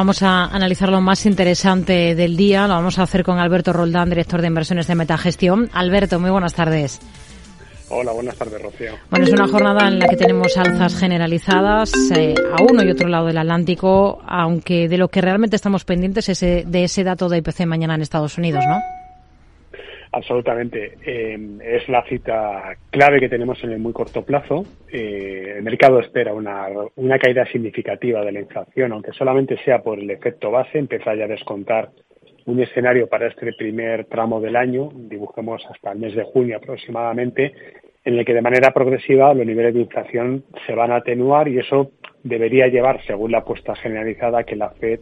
Vamos a analizar lo más interesante del día. Lo vamos a hacer con Alberto Roldán, director de inversiones de Metagestión. Alberto, muy buenas tardes. Hola, buenas tardes, Rocío. Bueno, es una jornada en la que tenemos alzas generalizadas eh, a uno y otro lado del Atlántico, aunque de lo que realmente estamos pendientes es de ese dato de IPC mañana en Estados Unidos, ¿no? Absolutamente. Eh, es la cita clave que tenemos en el muy corto plazo. Eh, el mercado espera una, una caída significativa de la inflación, aunque solamente sea por el efecto base, empezar ya a descontar un escenario para este primer tramo del año, dibujemos hasta el mes de junio aproximadamente, en el que de manera progresiva los niveles de inflación se van a atenuar y eso debería llevar, según la apuesta generalizada, que la Fed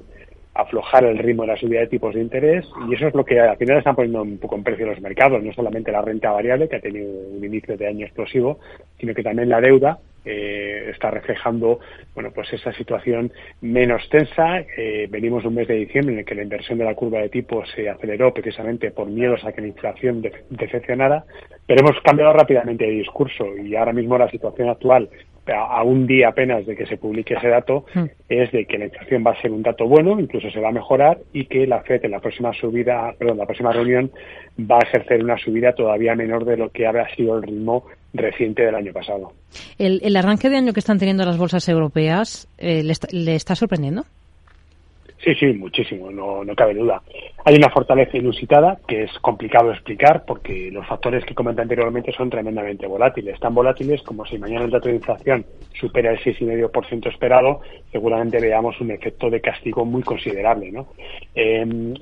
aflojar el ritmo de la subida de tipos de interés y eso es lo que al final están poniendo un poco en precio los mercados, no solamente la renta variable, que ha tenido un inicio de año explosivo, sino que también la deuda eh, está reflejando bueno pues esa situación menos tensa. Eh, venimos un mes de diciembre en el que la inversión de la curva de tipos se aceleró precisamente por miedos a que la inflación decepcionara, pero hemos cambiado rápidamente de discurso y ahora mismo la situación actual a un día apenas de que se publique ese dato, hmm. es de que la inflación va a ser un dato bueno, incluso se va a mejorar y que la FED en la próxima subida, perdón, la próxima reunión va a ejercer una subida todavía menor de lo que había sido el ritmo reciente del año pasado. ¿El, arranque de año que están teniendo las bolsas europeas eh, le está sorprendiendo? Sí, sí, muchísimo, no, no cabe duda. Hay una fortaleza inusitada que es complicado explicar porque los factores que comenté anteriormente son tremendamente volátiles. Tan volátiles como si mañana el dato de inflación supera el 6,5% esperado, seguramente veamos un efecto de castigo muy considerable. ¿no? Em,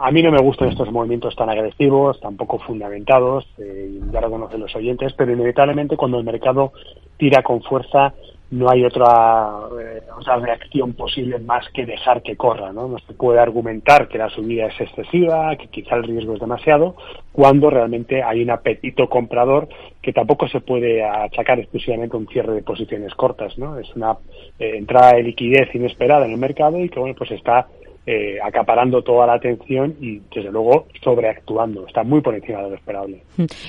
a mí no me gustan estos movimientos tan agresivos, tan poco fundamentados, eh, ya lo conocen los oyentes, pero inevitablemente cuando el mercado tira con fuerza no hay otra, eh, otra reacción posible más que dejar que corra. ¿no? no se puede argumentar que la subida es excesiva, que quizá el riesgo es demasiado, cuando realmente hay un apetito comprador que tampoco se puede achacar exclusivamente a un cierre de posiciones cortas. ¿no? Es una eh, entrada de liquidez inesperada en el mercado y que bueno pues está eh, acaparando toda la atención y, desde luego, sobreactuando. Está muy por encima de lo esperable.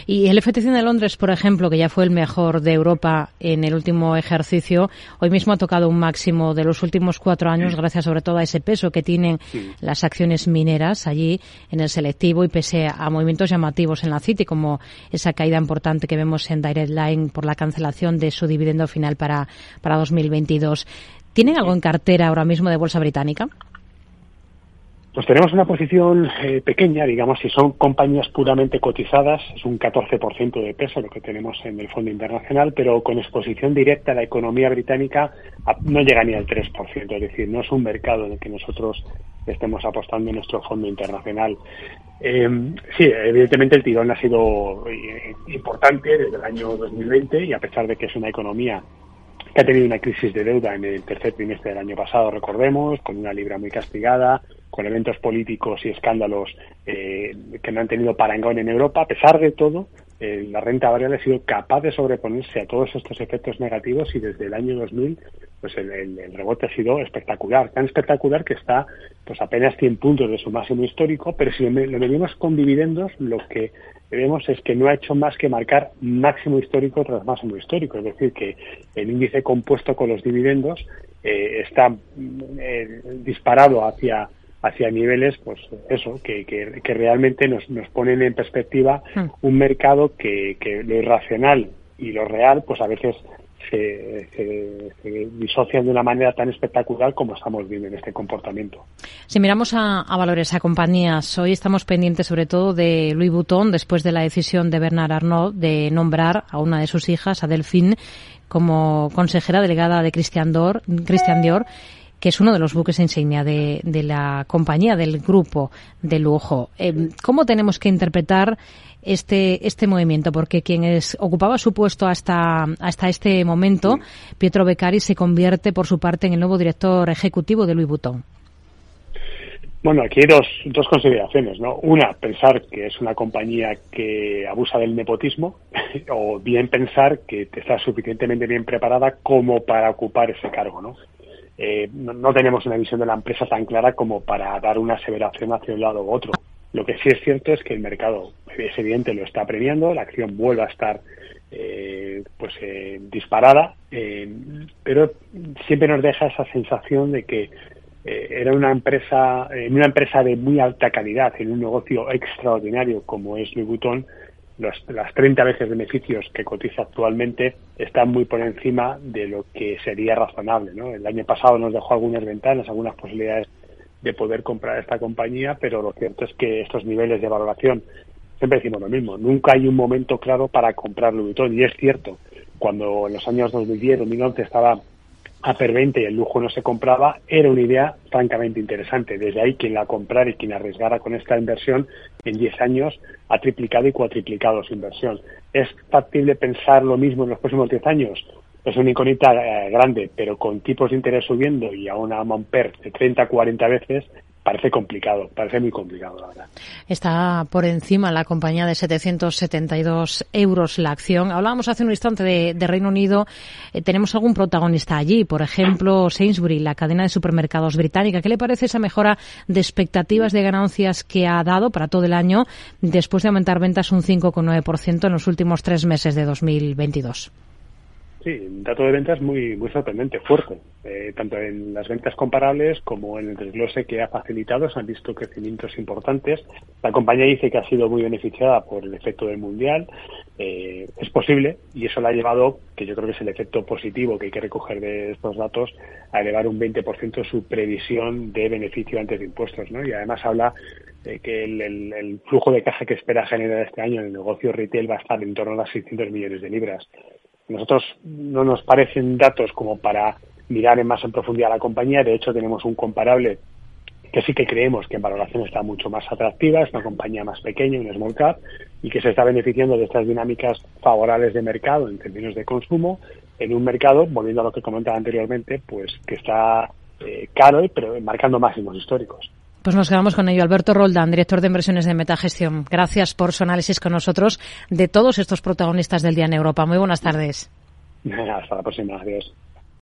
Y el FTC de Londres, por ejemplo, que ya fue el mejor de Europa en el último ejercicio, hoy mismo ha tocado un máximo de los últimos cuatro años, gracias sobre todo a ese peso que tienen las acciones mineras allí en el selectivo y pese a movimientos llamativos en la City, como esa caída importante que vemos en Direct Line por la cancelación de su dividendo final para, para 2022. ¿Tienen algo en cartera ahora mismo de bolsa británica? Pues tenemos una posición eh, pequeña, digamos, si son compañías puramente cotizadas, es un 14% de peso lo que tenemos en el Fondo Internacional, pero con exposición directa a la economía británica no llega ni al 3%, es decir, no es un mercado en el que nosotros estemos apostando en nuestro Fondo Internacional. Eh, sí, evidentemente el tirón ha sido eh, importante desde el año 2020 y a pesar de que es una economía que ha tenido una crisis de deuda en el tercer trimestre del año pasado, recordemos, con una libra muy castigada, con eventos políticos y escándalos eh, que no han tenido parangón en Europa, a pesar de todo, eh, la renta variable ha sido capaz de sobreponerse a todos estos efectos negativos y desde el año 2000 pues el, rebote ha sido espectacular, tan espectacular que está pues apenas 100 puntos de su máximo histórico, pero si lo, medimos con dividendos, lo que vemos es que no ha hecho más que marcar máximo histórico tras máximo histórico, es decir, que el índice compuesto con los dividendos eh, está disparado hacia hacia niveles, pues eso, que, que, realmente nos, nos ponen en perspectiva hmm. un mercado que, que lo irracional y lo real, pues a veces se, se, disocian de una manera tan espectacular como estamos viendo en este comportamiento. Si miramos a, valores, a compañías, hoy estamos pendientes sobre todo de Louis Vuitton, después de la decisión de Bernard Arnault de nombrar a una de sus hijas, a Delphine, como consejera delegada de Christian Dior, Christian Dior que es uno de los buques insignia de, de la compañía, del grupo de lujo. Eh, ¿Cómo tenemos que interpretar este, este movimiento? Porque quien es, ocupaba su puesto hasta, hasta este momento, Pietro Beccari, se convierte por su parte en el nuevo director ejecutivo de Louis Vuitton. Bueno, aquí hay dos, dos consideraciones, ¿no? Una, pensar que es una compañía que abusa del nepotismo, o bien pensar que está suficientemente bien preparada como para ocupar ese cargo, ¿no? Eh, no, tenemos una visión de la empresa tan clara como para dar una aseveración hacia un lado u otro. Lo que sí es cierto es que el mercado, es evidente, lo está premiando, la acción vuelve a estar eh, pues eh, disparada, pero siempre nos deja esa sensación de que eh, era una empresa, en una empresa de muy alta calidad, en un negocio extraordinario como es Louis Vuitton, las 30 veces beneficios que cotiza actualmente están muy por encima de lo que sería razonable. ¿no? El año pasado nos dejó algunas ventanas, algunas posibilidades de poder comprar esta compañía, pero lo cierto es que estos niveles de valoración, siempre decimos lo mismo, nunca hay un momento claro para comprar Louis Vuitton. Y es cierto, cuando en los años 2010, 2011 estaba a per 20 y el lujo no se compraba, era una idea francamente interesante. Desde ahí quien la comprara y quien arriesgara con esta inversión en 10 años ha triplicado y cuatriplicado su inversión. ¿Es factible pensar lo mismo en los próximos 10 años? Es una iconita eh, grande, pero con tipos de interés subiendo y a una Monper de 30 40 veces, parece complicado, parece muy complicado, la verdad. Está por encima la compañía de 772 euros la acción. Hablábamos hace un instante de, Reino Unido. Eh, ¿Tenemos algún protagonista allí? Por ejemplo, Sainsbury, la cadena de supermercados británica. ¿Qué le parece esa mejora de expectativas de ganancias que ha dado para todo el año después de aumentar ventas un 5,9% en los últimos tres meses de 2022? Sí, un dato de ventas muy muy sorprendente, fuerte. Eh, tanto en las ventas comparables como en el desglose que ha facilitado se han visto crecimientos importantes. La compañía dice que ha sido muy beneficiada por el efecto del mundial. Eh, es posible y eso le ha llevado, que yo creo que es el efecto positivo que hay que recoger de estos datos, a elevar un 20% su previsión de beneficio antes de impuestos. ¿no? Y además habla que el, el flujo de caja que espera generar este año en el negocio retail va a estar en torno a las 600 millones de libras nosotros no nos parecen datos como para mirar en más en profundidad la compañía. De hecho, tenemos un comparable que sí que creemos que en valoración está mucho más atractiva, es una compañía más pequeña, una small cap, y que se está beneficiando de estas dinámicas favorables de mercado en términos de consumo, en un mercado, volviendo a lo que comentaba anteriormente, pues que está eh, caro, pero marcando máximos históricos. Pues nos quedamos con ello. Alberto Roldán, director de inversiones de Metagestión. Gracias por su análisis con nosotros de todos estos protagonistas del día en Europa. Muy buenas tardes. Hasta la próxima. Adiós.